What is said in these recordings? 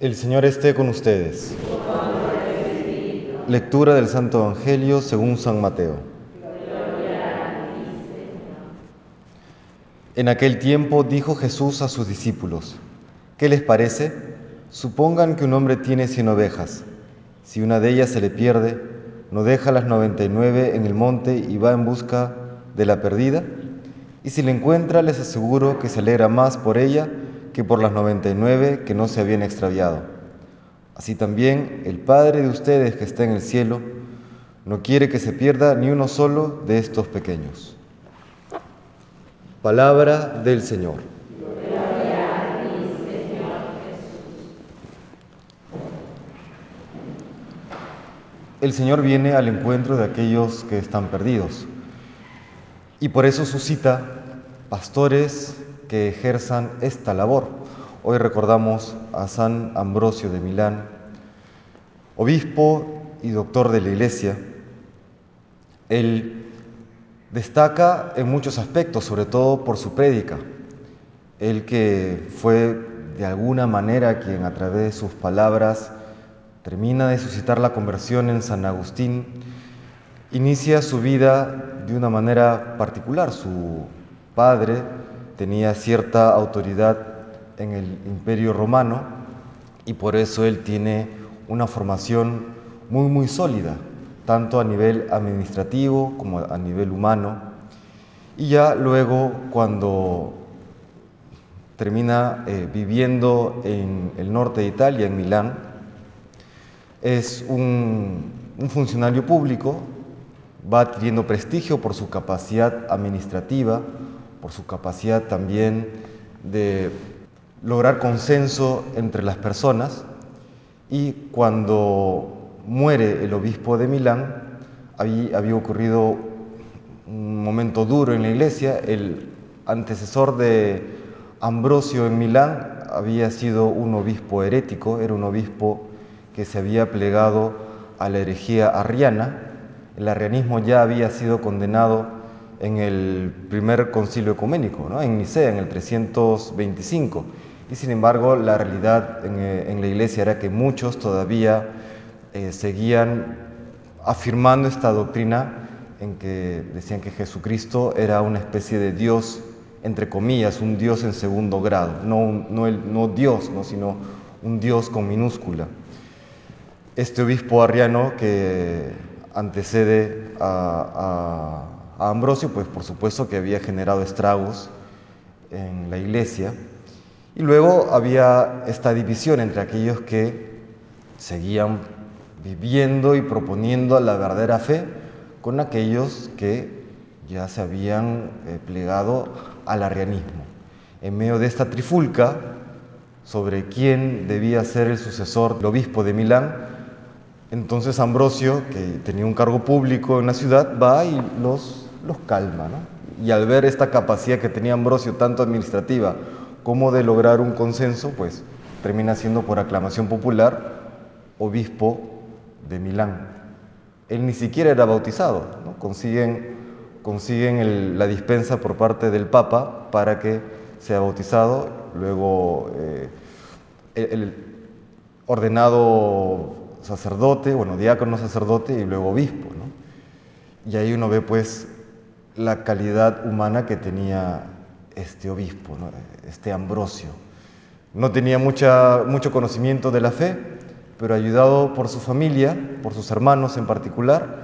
El Señor esté con ustedes. Lectura del Santo Evangelio según San Mateo. En aquel tiempo dijo Jesús a sus discípulos, ¿qué les parece? Supongan que un hombre tiene cien ovejas. Si una de ellas se le pierde, ¿no deja las noventa y nueve en el monte y va en busca de la perdida? Y si la encuentra, les aseguro que se alegra más por ella que por las noventa y nueve que no se habían extraviado. Así también el Padre de ustedes que está en el cielo no quiere que se pierda ni uno solo de estos pequeños. Palabra del Señor. El Señor viene al encuentro de aquellos que están perdidos y por eso suscita pastores que ejerzan esta labor. Hoy recordamos a San Ambrosio de Milán, obispo y doctor de la Iglesia. Él destaca en muchos aspectos, sobre todo por su prédica. Él que fue de alguna manera quien a través de sus palabras termina de suscitar la conversión en San Agustín, inicia su vida de una manera particular. Su padre tenía cierta autoridad en el imperio romano y por eso él tiene una formación muy muy sólida, tanto a nivel administrativo como a nivel humano. Y ya luego cuando termina eh, viviendo en el norte de Italia, en Milán, es un, un funcionario público, va adquiriendo prestigio por su capacidad administrativa, por su capacidad también de lograr consenso entre las personas. Y cuando muere el obispo de Milán había, ocurrido un momento duro en la iglesia, el antecesor de Ambrosio en Milán había sido un obispo herético, era un obispo que se había plegado a la herejía arriana, el arrianismo ya había sido condenado en el primer concilio ecuménico, ¿no? en Nicea, en el 325. Y sin embargo, la realidad en, eh, en la iglesia era que muchos todavía eh, seguían afirmando esta doctrina en que decían que Jesucristo era una especie de Dios, entre comillas, un Dios en segundo grado, no, no, el, no Dios, ¿no? sino un Dios con minúscula. Este obispo arriano que antecede a, a Ambrosio, pues por supuesto que había generado estragos en la iglesia. Y luego había esta división entre aquellos que seguían viviendo y proponiendo la verdadera fe con aquellos que ya se habían eh, plegado al arrianismo. En medio de esta trifulca sobre quién debía ser el sucesor del obispo de Milán, entonces Ambrosio, que tenía un cargo público en la ciudad, va y los los calma. ¿no? Y al ver esta capacidad que tenía Ambrosio, tanto administrativa como de lograr un consenso, pues termina siendo por aclamación popular obispo de Milán. Él ni siquiera era bautizado, ¿no? consiguen, consiguen la dispensa por parte del Papa para que sea bautizado, luego eh, el ordenado sacerdote, bueno, diácono sacerdote y luego obispo. ¿no? Y ahí uno ve pues la calidad humana que tenía este obispo, este Ambrosio. No tenía mucha, mucho conocimiento de la fe, pero ayudado por su familia, por sus hermanos en particular,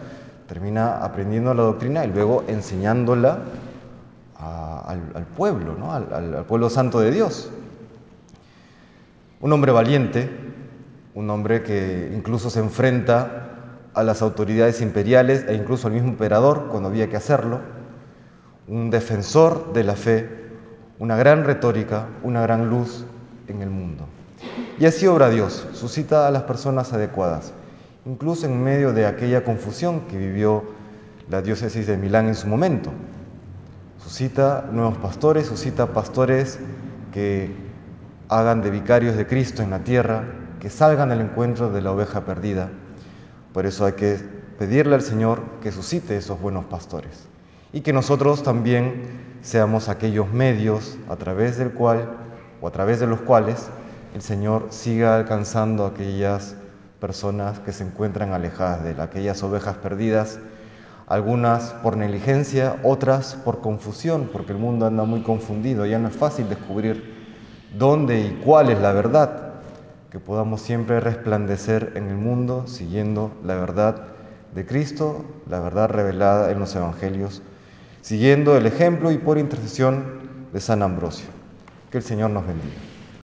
termina aprendiendo la doctrina y luego enseñándola al, pueblo, ¿no? al, pueblo santo de Dios. Un hombre valiente, un hombre que incluso se enfrenta a las autoridades imperiales e incluso al mismo emperador cuando había que hacerlo, un defensor de la fe, una gran retórica, una gran luz en el mundo. Y así obra Dios, suscita a las personas adecuadas, incluso en medio de aquella confusión que vivió la diócesis de Milán en su momento. Suscita nuevos pastores, suscita pastores que hagan de vicarios de Cristo en la tierra, que salgan al encuentro de la oveja perdida. Por eso hay que pedirle al Señor que suscite esos buenos pastores y que nosotros también seamos aquellos medios a través del cual o a través de los cuales el Señor siga alcanzando a aquellas personas que se encuentran alejadas de Él, aquellas ovejas perdidas, algunas por negligencia, otras por confusión, porque el mundo anda muy confundido, ya no es fácil descubrir dónde y cuál es la verdad, que podamos siempre resplandecer en el mundo siguiendo la verdad de Cristo, la verdad revelada en los Evangelios, siguiendo el ejemplo y por intercesión de San Ambrosio. Que el Señor nos bendiga.